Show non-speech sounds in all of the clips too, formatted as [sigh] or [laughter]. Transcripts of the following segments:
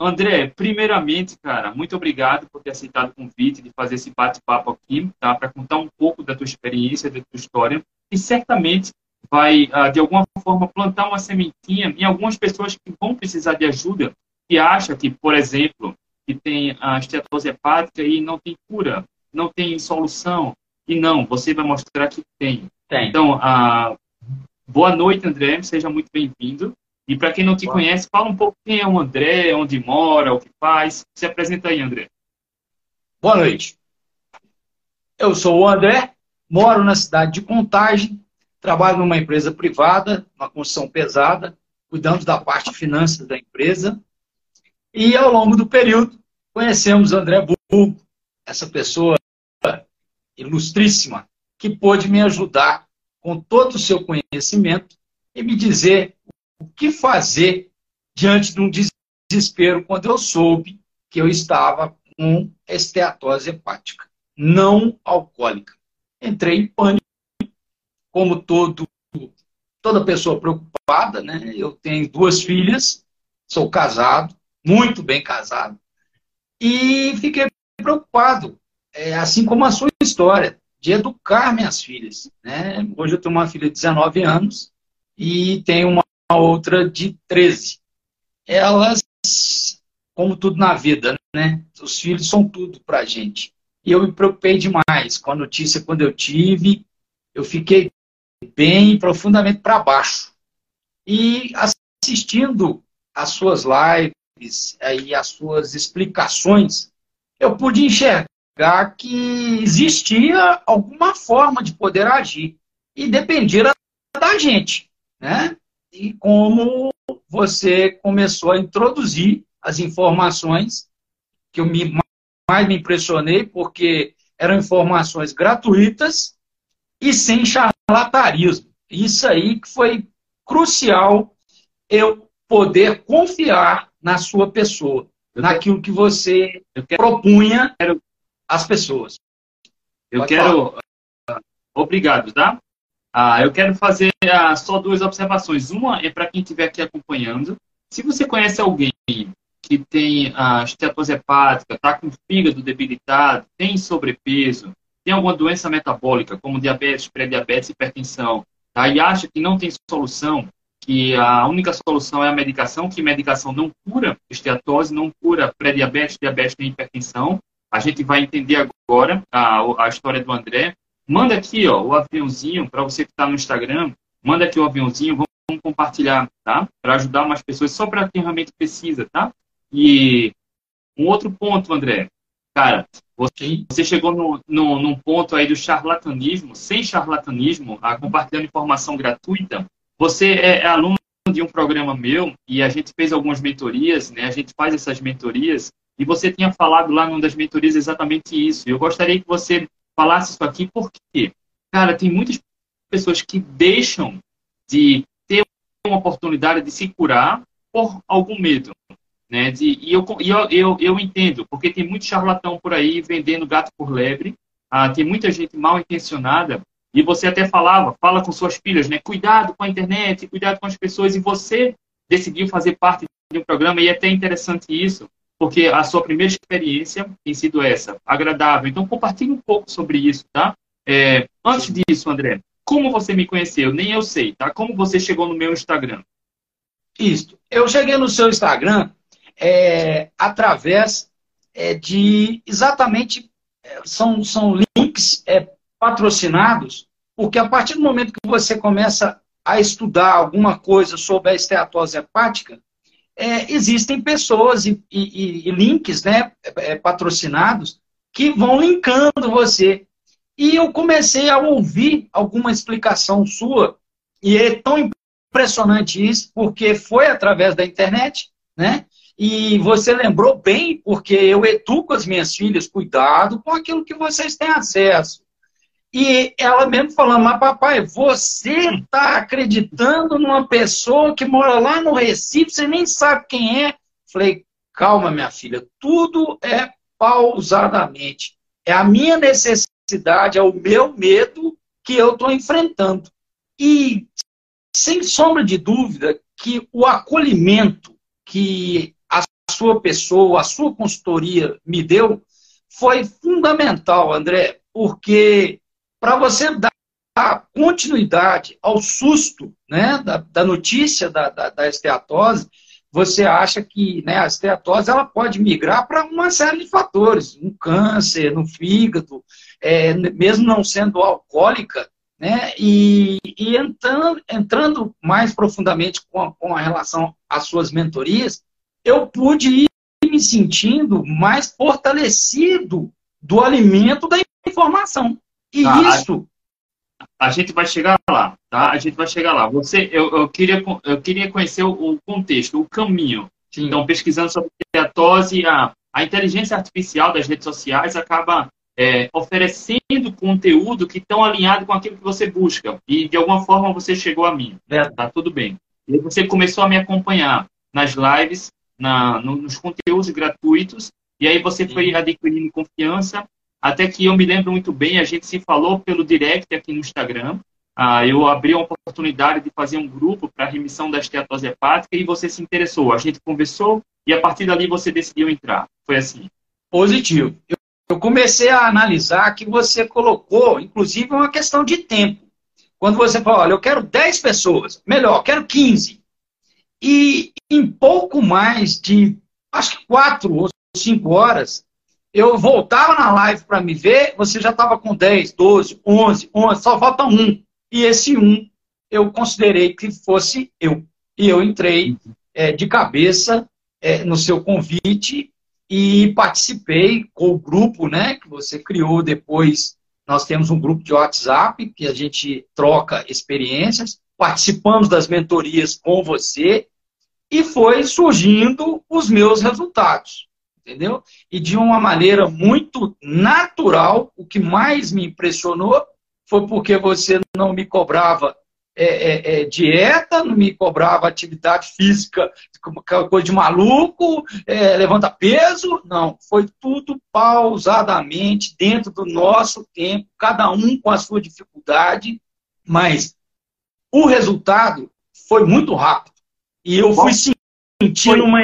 André, primeiramente, cara, muito obrigado por ter aceitado o convite de fazer esse bate-papo aqui, tá? Para contar um pouco da tua experiência, da tua história, e certamente vai, ah, de alguma forma, plantar uma sementinha em algumas pessoas que vão precisar de ajuda, que acham que, por exemplo, que tem a esteatose hepática e não tem cura, não tem solução. E não, você vai mostrar que tem. tem. Então, ah, boa noite, André, seja muito bem-vindo. E para quem não te conhece, fala um pouco quem é o André, onde mora, o que faz. Se apresenta aí, André. Boa noite. Eu sou o André, moro na cidade de Contagem, trabalho numa empresa privada, uma construção pesada, cuidando da parte de finanças da empresa. E ao longo do período, conhecemos André Bulbo, essa pessoa ilustríssima, que pôde me ajudar com todo o seu conhecimento e me dizer o que fazer diante de um desespero quando eu soube que eu estava com esteatose hepática, não alcoólica. Entrei em pânico, como todo, toda pessoa preocupada, né? Eu tenho duas filhas, sou casado, muito bem casado, e fiquei preocupado, é, assim como a sua história, de educar minhas filhas. Né? Hoje eu tenho uma filha de 19 anos e tenho uma outra de 13. Elas, como tudo na vida, né? Os filhos são tudo para a gente. E eu me preocupei demais com a notícia quando eu tive. Eu fiquei bem profundamente para baixo. E assistindo as suas lives e as suas explicações, eu pude enxergar que existia alguma forma de poder agir. E dependia da gente. Né? E como você começou a introduzir as informações que eu me, mais me impressionei, porque eram informações gratuitas e sem charlatarismo. Isso aí que foi crucial eu poder confiar na sua pessoa, naquilo que você propunha às pessoas. Eu Pode quero. Falar. Obrigado, tá? Ah, eu quero fazer ah, só duas observações. Uma é para quem estiver aqui acompanhando. Se você conhece alguém que tem ah, esteatose hepática, está com o fígado debilitado, tem sobrepeso, tem alguma doença metabólica, como diabetes, pré-diabetes, hipertensão, tá? e acha que não tem solução, que a única solução é a medicação, que medicação não cura esteatose, não cura pré-diabetes, diabetes nem hipertensão. A gente vai entender agora a, a história do André. Manda aqui ó, o aviãozinho, para você que está no Instagram, manda aqui o aviãozinho, vamos, compartilhar, tá? Para ajudar mais pessoas, só para quem realmente precisa, tá? E um outro ponto, André. Cara, você, você chegou no, no, num ponto aí do charlatanismo, sem charlatanismo, a compartilhando informação gratuita. Você é, é aluno de um programa meu e a gente fez algumas mentorias, né? A gente faz essas mentorias e você tinha falado lá numa das mentorias exatamente isso. Eu gostaria que você falasse isso aqui, porque, cara, tem muitas pessoas que deixam de ter uma oportunidade de se curar por algum medo. Né? De, e eu, eu, eu, eu entendo, porque tem muito charlatão por aí vendendo gato por lebre, ah, tem muita gente mal intencionada, e você até falava, fala com suas filhas, né? Cuidado com a internet, cuidado com as pessoas, e você decidiu fazer parte de um programa, e é até interessante isso, porque a sua primeira experiência tem sido essa, agradável. Então, compartilhe um pouco sobre isso, tá? É, antes disso, André, como você me conheceu? Nem eu sei, tá? Como você chegou no meu Instagram? Isso. Eu cheguei no seu Instagram é, através é, de exatamente é, são, são links é, patrocinados, porque a partir do momento que você começa a estudar alguma coisa sobre a esteatose hepática, é, existem pessoas e, e, e links né, é, patrocinados que vão linkando você. E eu comecei a ouvir alguma explicação sua, e é tão impressionante isso, porque foi através da internet, né? E você lembrou bem, porque eu educo as minhas filhas, cuidado com aquilo que vocês têm acesso. E ela mesmo falando, mas papai, você está acreditando numa pessoa que mora lá no Recife, você nem sabe quem é. Falei, calma, minha filha, tudo é pausadamente. É a minha necessidade, é o meu medo que eu estou enfrentando. E, sem sombra de dúvida, que o acolhimento que a sua pessoa, a sua consultoria me deu, foi fundamental, André, porque para você dar continuidade ao susto né, da, da notícia da, da, da, esteatose, você acha que né, a esteatose ela pode migrar para uma série de fatores, um câncer no fígado, é, mesmo não sendo alcoólica, né, e, e entrando, entrando mais profundamente com a, com a relação às suas mentorias, eu pude ir me sentindo mais fortalecido do alimento da informação. E ah, isso. A, a, gente vai chegar lá, tá? A gente vai chegar lá. Você, eu, eu queria, eu queria conhecer o, o contexto, o caminho. Sim. Então, pesquisando sobre a tose, a, a inteligência artificial das redes sociais acaba é, oferecendo conteúdo que estão alinhado com aquilo que você busca. E de alguma forma você chegou a mim. É. Tá tudo bem. E você começou a me acompanhar nas lives, na, no, nos conteúdos gratuitos, e aí você foi adquirindo confiança, até que eu me lembro muito bem, a gente se falou pelo direct aqui no Instagram. Ah, eu abri a oportunidade de fazer um grupo para remissão da esteatose hepática e você se interessou. A gente conversou e a partir dali você decidiu entrar. Foi assim. Positivo. Eu, comecei a analisar que você colocou, inclusive, uma questão de tempo. Quando você falou, olha, eu quero 10 pessoas, melhor, quero 15. E em pouco mais de, acho que 4 ou 5 horas, eu voltava na live para me ver, você já estava com 10, 12, 11, 11, só falta um. E esse um eu considerei que fosse eu. E eu entrei é, de cabeça é, no seu convite e participei com o grupo né, que você criou depois. Nós temos um grupo de WhatsApp que a gente troca experiências, participamos das mentorias com você e foi surgindo os meus resultados entendeu? E de uma maneira muito natural, o que mais me impressionou foi porque você não me cobrava é, é, é, dieta, não me cobrava atividade física, coisa de maluco, é, levanta peso, não. Foi tudo pausadamente, dentro do nosso tempo, cada um com a sua dificuldade, mas o resultado foi muito rápido. E eu fui sentindo foi... uma.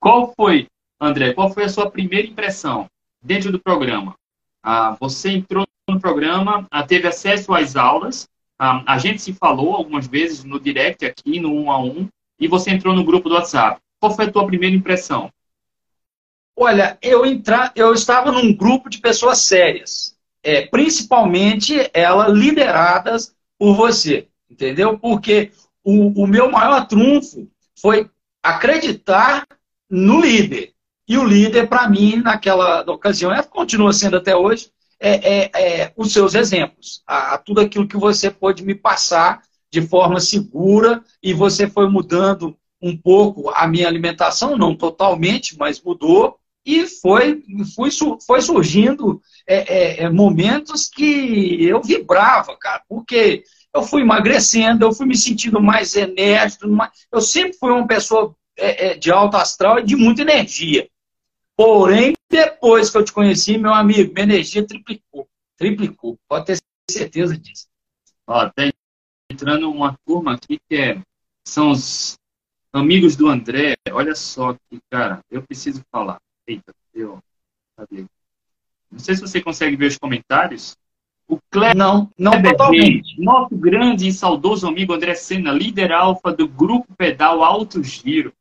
Qual foi, André, qual foi a sua primeira impressão dentro do programa? Ah, você entrou no programa, ah, teve acesso às aulas, ah, a gente se falou algumas vezes no direct aqui, no um a um, e você entrou no grupo do WhatsApp. Qual foi a tua primeira impressão? Olha, eu, entra... eu estava num grupo de pessoas sérias, é, principalmente elas lideradas por você, entendeu? Porque o, o meu maior trunfo foi acreditar no líder. E o líder, para mim, naquela ocasião, é, continua sendo até hoje, é, é, é os seus exemplos. A, a, tudo aquilo que você pôde me passar de forma segura e você foi mudando um pouco a minha alimentação, não totalmente, mas mudou. E foi, foi, foi surgindo é, é, é, momentos que eu vibrava, cara, porque eu fui emagrecendo, eu fui me sentindo mais enérgico. Eu sempre fui uma pessoa é, é, de alto astral e de muita energia. Porém, depois que eu te conheci, meu amigo, minha energia triplicou. Triplicou. Pode ter certeza disso. Ó, tá entrando uma turma aqui que é, são os amigos do André. Olha só que, cara, eu preciso falar. Eita, eu. Cadê? Não sei se você consegue ver os comentários. O Cleber, não, não totalmente. Nosso grande e saudoso amigo André Senna, líder alfa do grupo Pedal Alto Giro.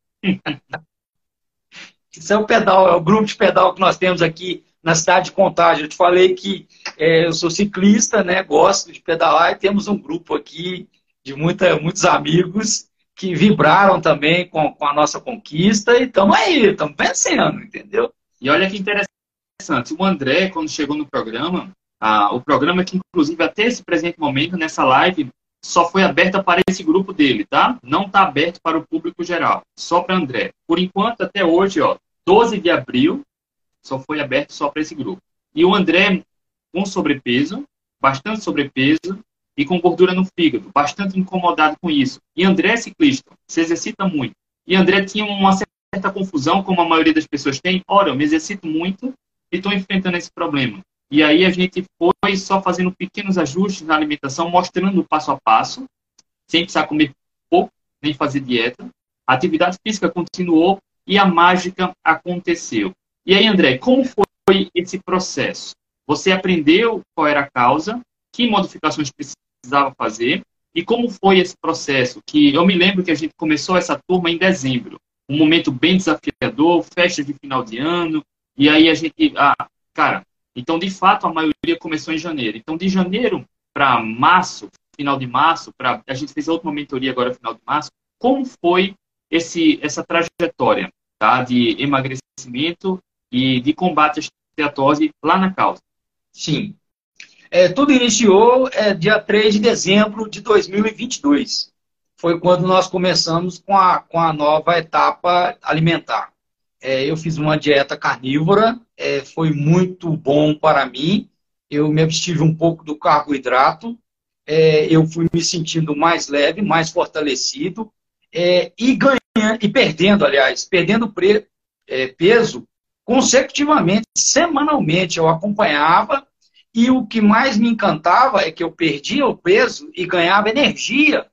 Isso é o pedal, é o grupo de pedal que nós temos aqui na cidade de Contagem. Eu te falei que é, eu sou ciclista, né? Gosto de pedalar e temos um grupo aqui de muita, muitos amigos que vibraram também com, com a nossa conquista e estamos aí, estamos vencendo, entendeu? E olha que interessante, o André, quando chegou no programa, ah, o programa que, inclusive, até esse presente momento, nessa live, só foi aberta para esse grupo dele, tá? Não está aberto para o público geral, só para André. Por enquanto, até hoje, ó, 12 de abril, só foi aberto só para esse grupo. E o André com sobrepeso, bastante sobrepeso e com gordura no fígado, bastante incomodado com isso. E André é ciclista, se exercita muito. E André tinha uma certa confusão, como a maioria das pessoas tem. Ora, eu me exercito muito e estou enfrentando esse problema. E aí a gente foi só fazendo pequenos ajustes na alimentação, mostrando passo a passo, sem precisar comer pouco, nem fazer dieta. A atividade física continuou e a mágica aconteceu. E aí, André, como foi esse processo? Você aprendeu qual era a causa, que modificações precisava fazer e como foi esse processo? Que eu me lembro que a gente começou essa turma em dezembro, um momento bem desafiador, festa de final de ano, e aí a gente, ah, cara, então de fato a maioria começou em janeiro. Então de janeiro para março, final de março, para a gente fez a última mentoria agora final de março. Como foi esse essa trajetória, tá, de emagrecimento e de combate à esteatose lá na causa? Sim. É, tudo iniciou é, dia 3 de dezembro de 2022. Foi quando nós começamos com a, com a nova etapa alimentar. É, eu fiz uma dieta carnívora, é, foi muito bom para mim. Eu me abstive um pouco do carboidrato, é, eu fui me sentindo mais leve, mais fortalecido é, e ganhando, e perdendo, aliás, perdendo pre, peso consecutivamente, semanalmente. Eu acompanhava e o que mais me encantava é que eu perdia o peso e ganhava energia,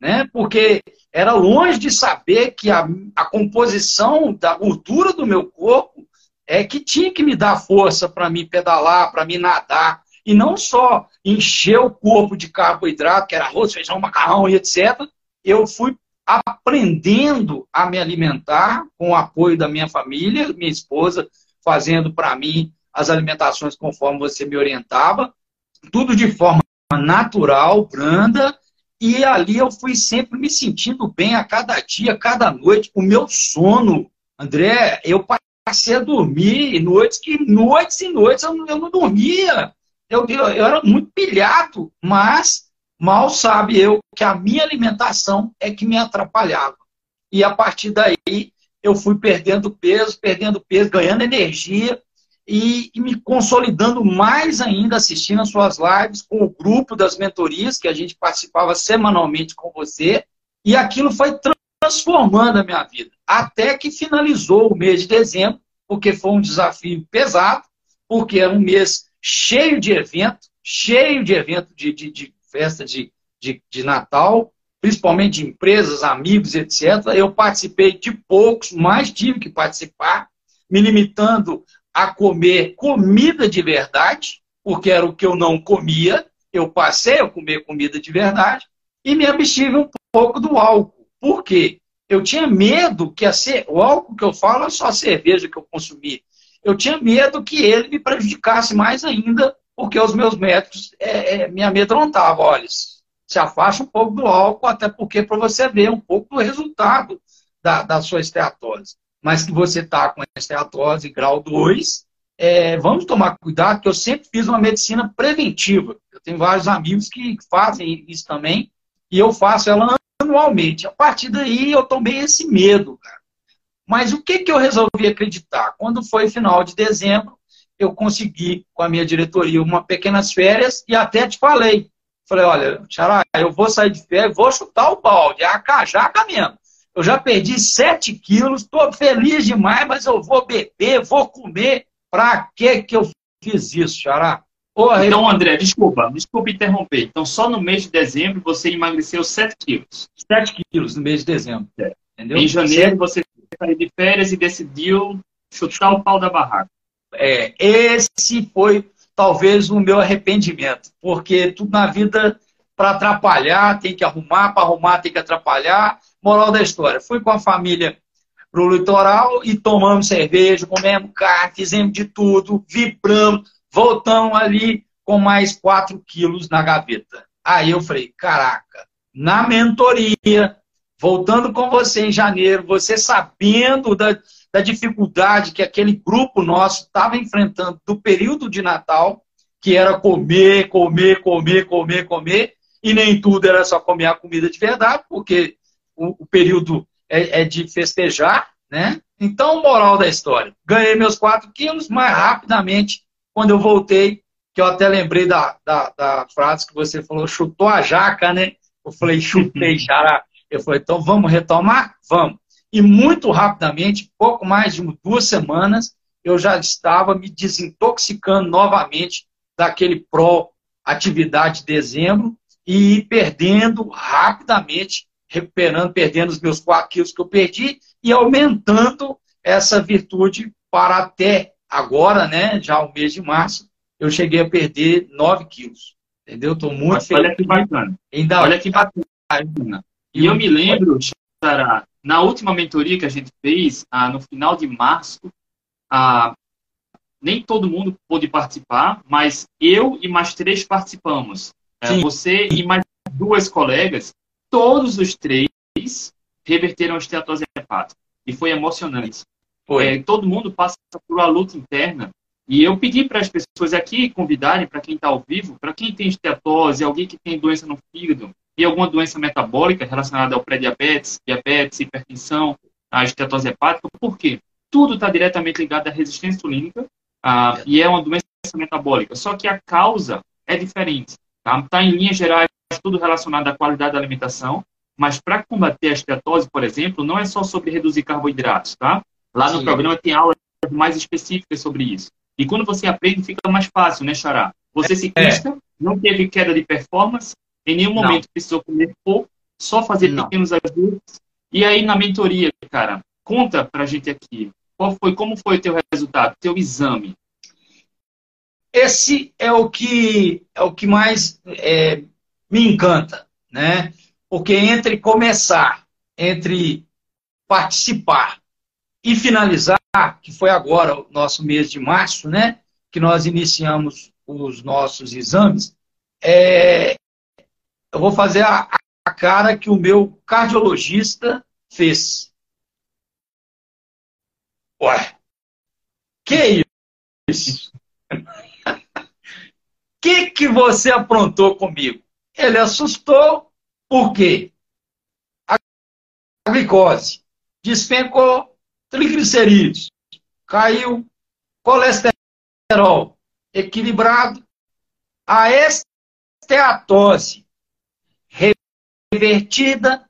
né? Porque era longe de saber que a, a composição da gordura do meu corpo é que tinha que me dar força para me pedalar, para me nadar. E não só encher o corpo de carboidrato, que era arroz, feijão, macarrão e etc. Eu fui aprendendo a me alimentar com o apoio da minha família, minha esposa fazendo para mim as alimentações conforme você me orientava, tudo de forma natural, branda, e ali eu fui sempre me sentindo bem a cada dia, cada noite. O meu sono, André, eu passei a dormir noites que noites e noites eu, eu não dormia. Eu, eu, eu era muito pilhado, mas Mal sabe eu que a minha alimentação é que me atrapalhava. E a partir daí eu fui perdendo peso, perdendo peso, ganhando energia e, e, me consolidando mais ainda assistindo as suas lives com o grupo das mentorias que a gente participava semanalmente com você. E aquilo foi transformando a minha vida. Até que finalizou o mês de dezembro, porque foi um desafio pesado, porque era um mês cheio de evento, cheio de evento de, de, de festa de, de, de Natal, principalmente de empresas, amigos, etc. Eu participei de poucos, mas tive que participar, me limitando a comer comida de verdade, porque era o que eu não comia. Eu passei a comer comida de verdade e me abstive um pouco do álcool. Por quê? Eu tinha medo que a ser, o álcool que eu falo é só a cerveja que eu consumi. Eu tinha medo que ele me prejudicasse mais ainda porque os meus médicos é, é, me amedrontavam. Olha, se afasta um pouco do álcool, até porque para você ver um pouco do resultado da, da sua esteatose. Mas que você está com esteatose grau 2, é, vamos tomar cuidado, que eu sempre fiz uma medicina preventiva. Eu tenho vários amigos que fazem isso também, e eu faço ela anualmente. A partir daí eu tomei esse medo, cara. Mas o que, que eu resolvi acreditar? Quando foi final de dezembro, eu consegui, com a minha diretoria, uma pequenas férias e até te falei. Falei, olha, Xará, eu vou sair de férias, vou chutar o balde, é a cajaca mesmo. Eu já perdi 7 quilos, estou feliz demais, mas eu vou beber, vou comer. Para que que eu fiz isso, Xará? Porra, então, André, desculpa, desculpa interromper. Então, só no mês de dezembro você emagreceu 7 quilos. 7 quilos no mês de dezembro. É. Entendeu? Em janeiro você saiu de férias e decidiu chutar o pau da barraca. É, esse foi talvez o meu arrependimento, porque tudo na vida para atrapalhar tem que arrumar, para arrumar tem que atrapalhar. Moral da história, fui com a família para o litoral e tomamos cerveja, comemos carne, fizemos de tudo, vibramos, voltamos ali com mais 4 quilos na gaveta. Aí eu falei, caraca, na mentoria, voltando com você em janeiro, você sabendo da, da dificuldade que aquele grupo nosso estava enfrentando do período de Natal, que era comer, comer, comer, comer, comer, e nem tudo era só comer a comida de verdade, porque o, o período é, é, de festejar, né? Então, moral da história, ganhei meus 4 quilos, mais rapidamente, quando eu voltei, que eu até lembrei da, da, da frase que você falou, chutou a jaca, né? Eu falei, chutei, [laughs] xará. Eu falei, então vamos retomar? Vamos. E muito rapidamente, pouco mais de duas semanas, eu já estava me desintoxicando novamente daquele pró atividade de dezembro e perdendo rapidamente recuperando, perdendo os meus 4 quilos que eu perdi e aumentando essa virtude para até agora, né, já o mês de março, eu cheguei a perder 9 quilos. Entendeu? Estou muito Mas feliz. Olha que bacana. Ainda olha que bacana. E eu me lembro, Sarah, na última mentoria que a gente fez, ah, no final de março, ah, nem todo mundo pôde participar, mas eu e mais três participamos. É, você e mais duas colegas, todos os três reverteram a esteatose hepática. E foi emocionante. Foi. É, todo mundo passa por uma luta interna. E eu pedi para as pessoas aqui convidarem, para quem está ao vivo, para quem tem esteatose, alguém que tem doença no fígado e alguma doença metabólica relacionada ao pré-diabetes, diabetes, hipertensão, a esteatose hepática. Por quê? Tudo está diretamente ligado à resistência insulínica ah, e é uma doença metabólica. Só que a causa é diferente. Está tá em linhas gerais tudo relacionado à qualidade da alimentação, mas para combater a esteatose, por exemplo, não é só sobre reduzir carboidratos, tá? Lá no Sim. programa tem aulas mais específicas sobre isso. E quando você aprende, fica mais fácil, né, Xará? Você se ciclista, é. não teve queda de performance, em nenhum momento não. precisou comer pouco, só fazer não. pequenos ajustes. E aí, na mentoria, cara, conta pra gente aqui, qual foi, como foi o teu resultado, teu exame? Esse é o que, é o que mais é, me encanta, né? Porque entre começar, entre participar e finalizar, que foi agora o nosso mês de março, né? Que nós iniciamos os nossos exames, é, eu vou fazer a, a cara que o meu cardiologista fez. Ué, que isso? [laughs] que que você aprontou comigo? Ele assustou, por quê? A glicose despencou, triglicerídeos caiu, colesterol equilibrado, a esteatose revertida,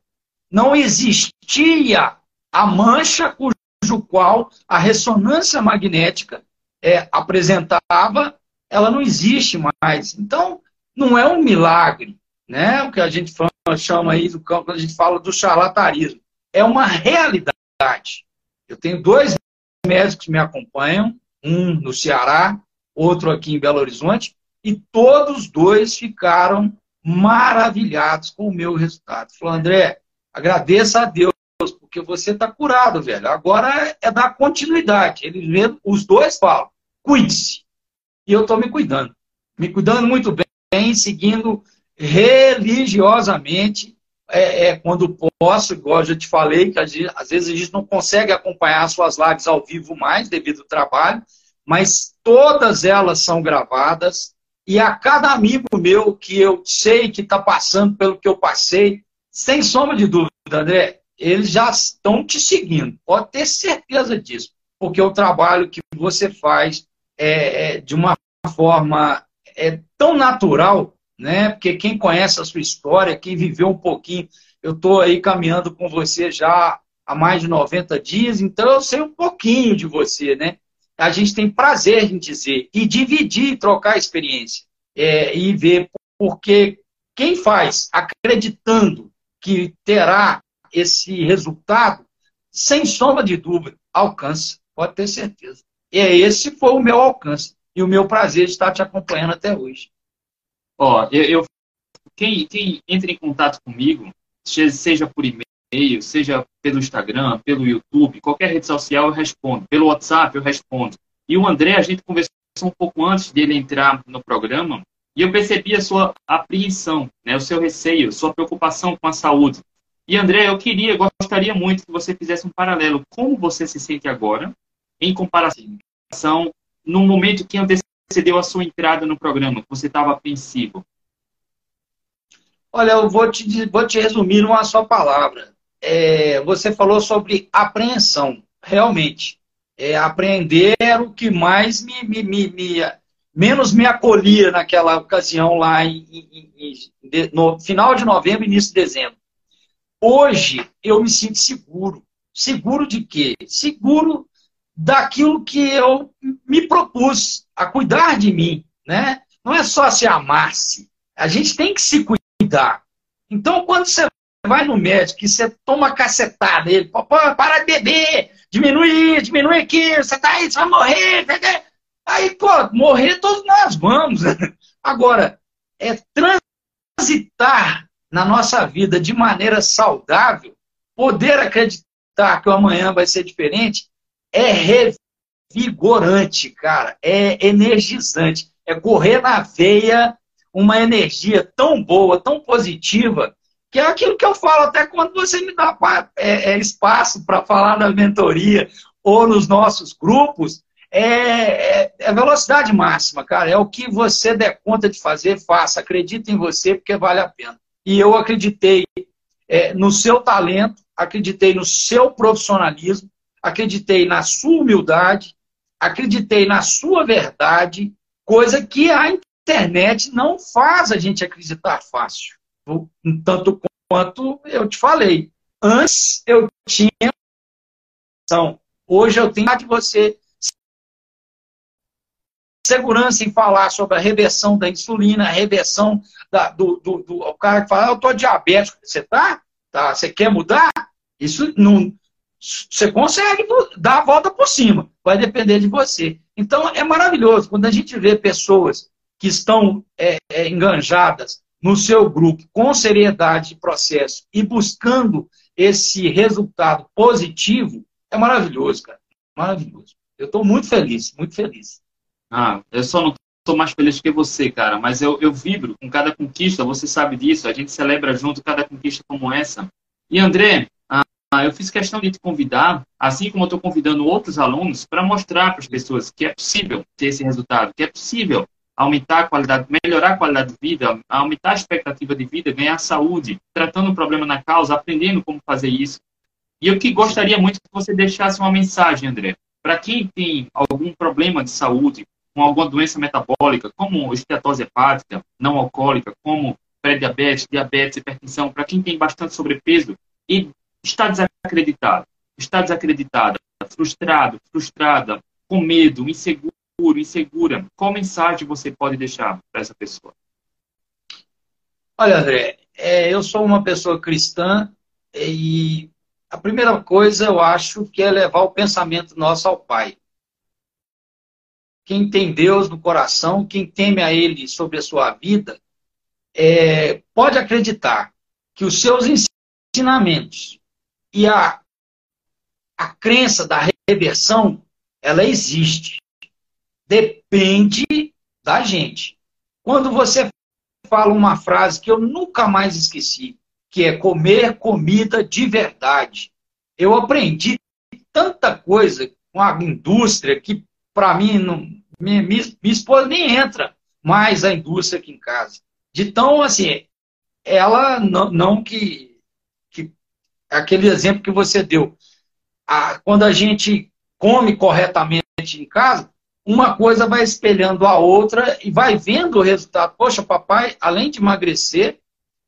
não existia a mancha cujo qual a ressonância magnética é, apresentava, ela não existe mais. Então, não é um milagre, né? O que a gente chama aí do campo, quando a gente fala do charlatanismo. É uma realidade. Eu tenho dois médicos que me acompanham, um no Ceará, outro aqui em Belo Horizonte, e todos dois ficaram maravilhados com o meu resultado. Falou, André, agradeça a Deus, porque você está curado, velho. Agora é dar continuidade. Eles mesmo, os dois falam, cuide-se. E eu estou me cuidando. Me cuidando muito bem, seguindo religiosamente, é, é, quando posso, igual eu já te falei, que às vezes a gente não consegue acompanhar suas lives ao vivo mais devido ao trabalho, mas todas elas são gravadas, e a cada amigo meu que eu sei que está passando pelo que eu passei, sem sombra de dúvida, André, eles já estão te seguindo. Pode ter certeza disso. Porque o trabalho que você faz é, é de uma forma é tão natural, né? Porque quem conhece a sua história, quem viveu um pouquinho, eu estou aí caminhando com você já há mais de 90 dias, então eu sei um pouquinho de você, né? a gente tem prazer em dizer e dividir, trocar experiência é, e ver, porque quem faz acreditando que terá esse resultado, sem sombra de dúvida, alcança, pode ter certeza. E é esse foi o meu alcance e o meu prazer de estar te acompanhando até hoje. Ó, eu, eu quem, quem entra em contato comigo, seja por e-mail seja pelo Instagram, pelo YouTube, qualquer rede social eu respondo. Pelo WhatsApp eu respondo. E o André, a gente conversou um pouco antes dele entrar no programa e eu percebi a sua apreensão, né, o seu receio, sua preocupação com a saúde. E André, eu queria, gostaria muito que você fizesse um paralelo. Como você se sente agora em comparação no momento que antecedeu a sua entrada no programa, que você estava apreensivo? Olha, eu vou te, vou te resumir numa só palavra é, você falou sobre apreensão. Realmente, é, apreender era o que mais me, me, me, me, menos me acolhia naquela ocasião lá em, em, em, no final de novembro, início de dezembro. Hoje eu me sinto seguro. Seguro de quê? Seguro daquilo que eu me propus a cuidar de mim, né? Não é só se amar-se. A gente tem que se cuidar. Então, quando você vai no médico e você toma cacetada ele, para de beber, diminui, diminui aqui, você tá aí, você vai morrer. Aí, pô, morrer todos nós vamos. [laughs] Agora, é transitar na nossa vida de maneira saudável, poder acreditar que o amanhã vai ser diferente, é revigorante, cara. É energizante. É correr na veia uma energia tão boa, tão positiva, que é aquilo que eu falo até quando você me dá é, é, espaço para falar na mentoria ou nos nossos grupos. É, é, é, velocidade máxima, cara. É o que você der conta de fazer, faça. Acredita em você, porque vale a pena. E eu acreditei é, no seu talento, acreditei no seu profissionalismo, acreditei na sua humildade, acreditei na sua verdade, coisa que a internet não faz a gente acreditar fácil. Tanto quanto eu te falei. Antes eu tinha. Hoje eu tenho de você segurança em falar sobre a reversão da insulina, a reversão da, do, do, do, O cara que fala, ah, eu estou diabético. Você tá? tá? Você quer mudar? Isso não. Você consegue dar a volta por cima. Vai depender de você. Então é maravilhoso quando a gente vê pessoas que estão é, é, enganjadas no seu grupo com seriedade de processo e buscando esse resultado positivo, é maravilhoso, cara. Maravilhoso. Eu estou muito feliz, muito feliz. Ah, eu só não estou mais feliz que você, cara, mas eu, eu vibro com cada conquista, você sabe disso, a gente celebra junto cada conquista como essa. E André, eu fiz questão de te convidar, assim como eu estou convidando outros alunos, para mostrar para as pessoas que é possível ter esse resultado, que é possível aumentar a qualidade, melhorar a qualidade de vida, aumentar a expectativa de vida, ganhar saúde, tratando o problema na causa, aprendendo como fazer isso. E eu que gostaria muito que você deixasse uma mensagem, André, para quem tem algum problema de saúde, com alguma doença metabólica, como esteatose hepática, não alcoólica, como pré-diabetes, diabetes, hipertensão, para quem tem bastante sobrepeso e está desacreditado, está desacreditada, frustrado, frustrada, com medo, inseguro, insegura, qual mensagem você pode deixar para essa pessoa? Olha, André, é, eu sou uma pessoa cristã e a primeira coisa eu acho que é levar o pensamento nosso ao Pai. Quem tem Deus no coração, quem teme a Ele sobre a sua vida, é, pode acreditar que os seus ensinamentos e a, a crença da reversão, ela existe depende da gente. Quando você fala uma frase que eu nunca mais esqueci, que é comer comida de verdade. Eu aprendi tanta coisa com a indústria que, para mim, não, minha, minha, esposa nem entra mais a indústria aqui em casa. De tão, assim, ela não, não que, que. Aquele exemplo que você deu. A, quando a gente come corretamente em casa, uma coisa vai espelhando a outra e vai vendo o resultado. Poxa, papai, além de emagrecer,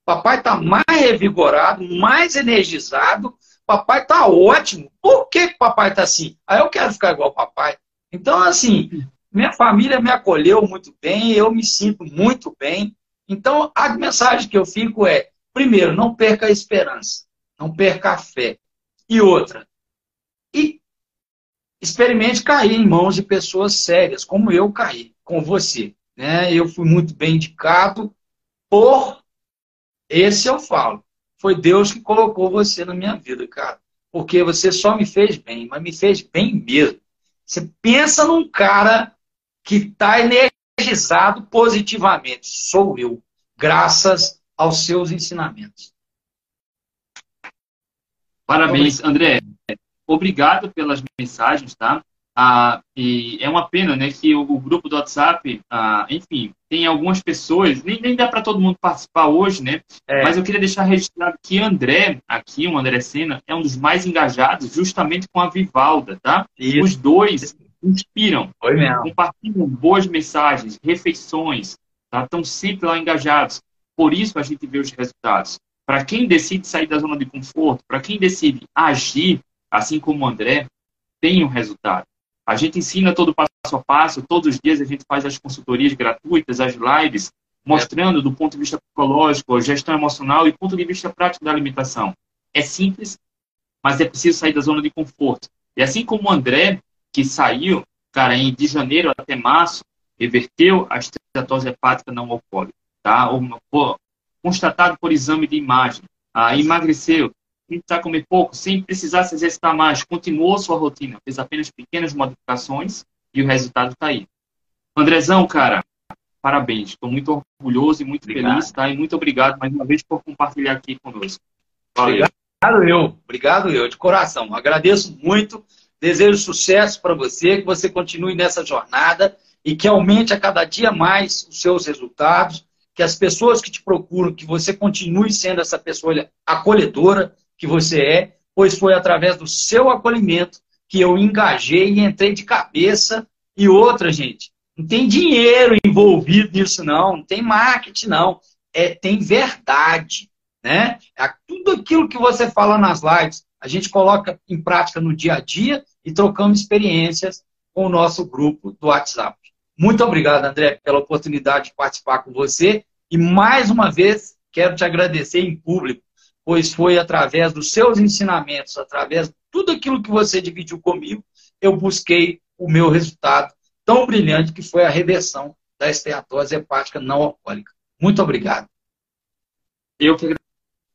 papai está mais revigorado, mais energizado, papai está ótimo. Por que papai está assim? Aí eu quero ficar igual papai. Então, assim, minha família me acolheu muito bem, eu me sinto muito bem. Então, a mensagem que eu fico é: primeiro, não perca a esperança, não perca a fé. E outra, e experimente cair em mãos de pessoas sérias, como eu caí com você. Né? Eu fui muito bem indicado por esse eu falo. Foi Deus que colocou você na minha vida, cara. Porque você só me fez bem, mas me fez bem mesmo. Você pensa num cara que está energizado positivamente. Sou eu, graças aos seus ensinamentos. Parabéns, André obrigado pelas mensagens, tá? Ah, e é uma pena, né, que o, o grupo do WhatsApp, ah, enfim, tem algumas pessoas, nem, nem dá para todo mundo participar hoje, né? É. Mas eu queria deixar registrado que André, aqui, o André Sena, é um dos mais engajados justamente com a Vivalda, tá? Isso. Os dois inspiram, compartilham boas mensagens, refeições, tá? Estão sempre lá engajados. Por isso a gente vê os resultados. Para quem decide sair da zona de conforto, para quem decide agir, assim como o André, tem um resultado. A gente ensina todo passo a passo, todos os dias a gente faz as consultorias gratuitas, as lives, mostrando do ponto de vista psicológico, gestão emocional e ponto de vista prático da alimentação. É simples, mas é preciso sair da zona de conforto. E assim como o André, que saiu, cara, de janeiro até março, reverteu a esteatose hepática não alcoólica, tá? Ou, constatado por exame de imagem, ah, emagreceu, tentar comer pouco, sem precisar se exercitar mais, continuou sua rotina, fez apenas pequenas modificações e o resultado está aí. Andrezão, cara, parabéns. Estou muito orgulhoso e muito obrigado. feliz, tá? E muito obrigado mais uma vez por compartilhar aqui conosco. Valeu. Obrigado eu, obrigado eu, de coração. Agradeço muito, desejo sucesso para você, que você continue nessa jornada e que aumente a cada dia mais os seus resultados, que as pessoas que te procuram, que você continue sendo essa pessoa acolhedora que você é, pois foi através do seu acolhimento que eu engajei e entrei de cabeça. E outra, gente, não tem dinheiro envolvido nisso, não. Não tem marketing, não. É, tem verdade. Né? É tudo aquilo que você fala nas lives, a gente coloca em prática no dia a dia e trocamos experiências com o nosso grupo do WhatsApp. Muito obrigado, André, pela oportunidade de participar com você. E mais uma vez, quero te agradecer em público, pois foi através dos seus ensinamentos, através de tudo aquilo que você dividiu comigo, eu busquei o meu resultado tão brilhante que foi a reversão da esteatose hepática não alcoólica. Muito obrigado. Eu que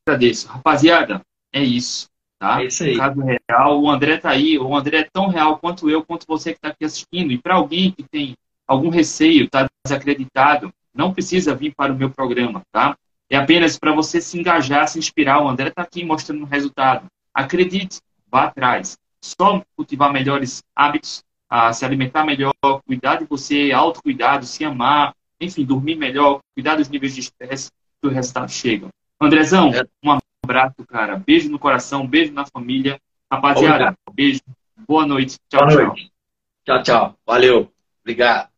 agradeço. Rapaziada, é isso. Tá? É isso aí. O caso real, o André tá aí. O André é tão real quanto eu, quanto você que está aqui assistindo. E para alguém que tem algum receio, está desacreditado, não precisa vir para o meu programa, tá? É apenas para você se engajar, se inspirar. O André está aqui mostrando o resultado. Acredite, vá atrás. Só cultivar melhores hábitos a se alimentar melhor, cuidar de você, autocuidado, se amar, enfim, dormir melhor, cuidar dos níveis de estresse, que o resultado chega. Andrezão, é. um abraço, cara. Beijo no coração, beijo na família. Rapaziada, Obrigado. beijo. Boa noite. Tchau, Boa tchau. Noite. Tchau, tchau. Valeu. Obrigado.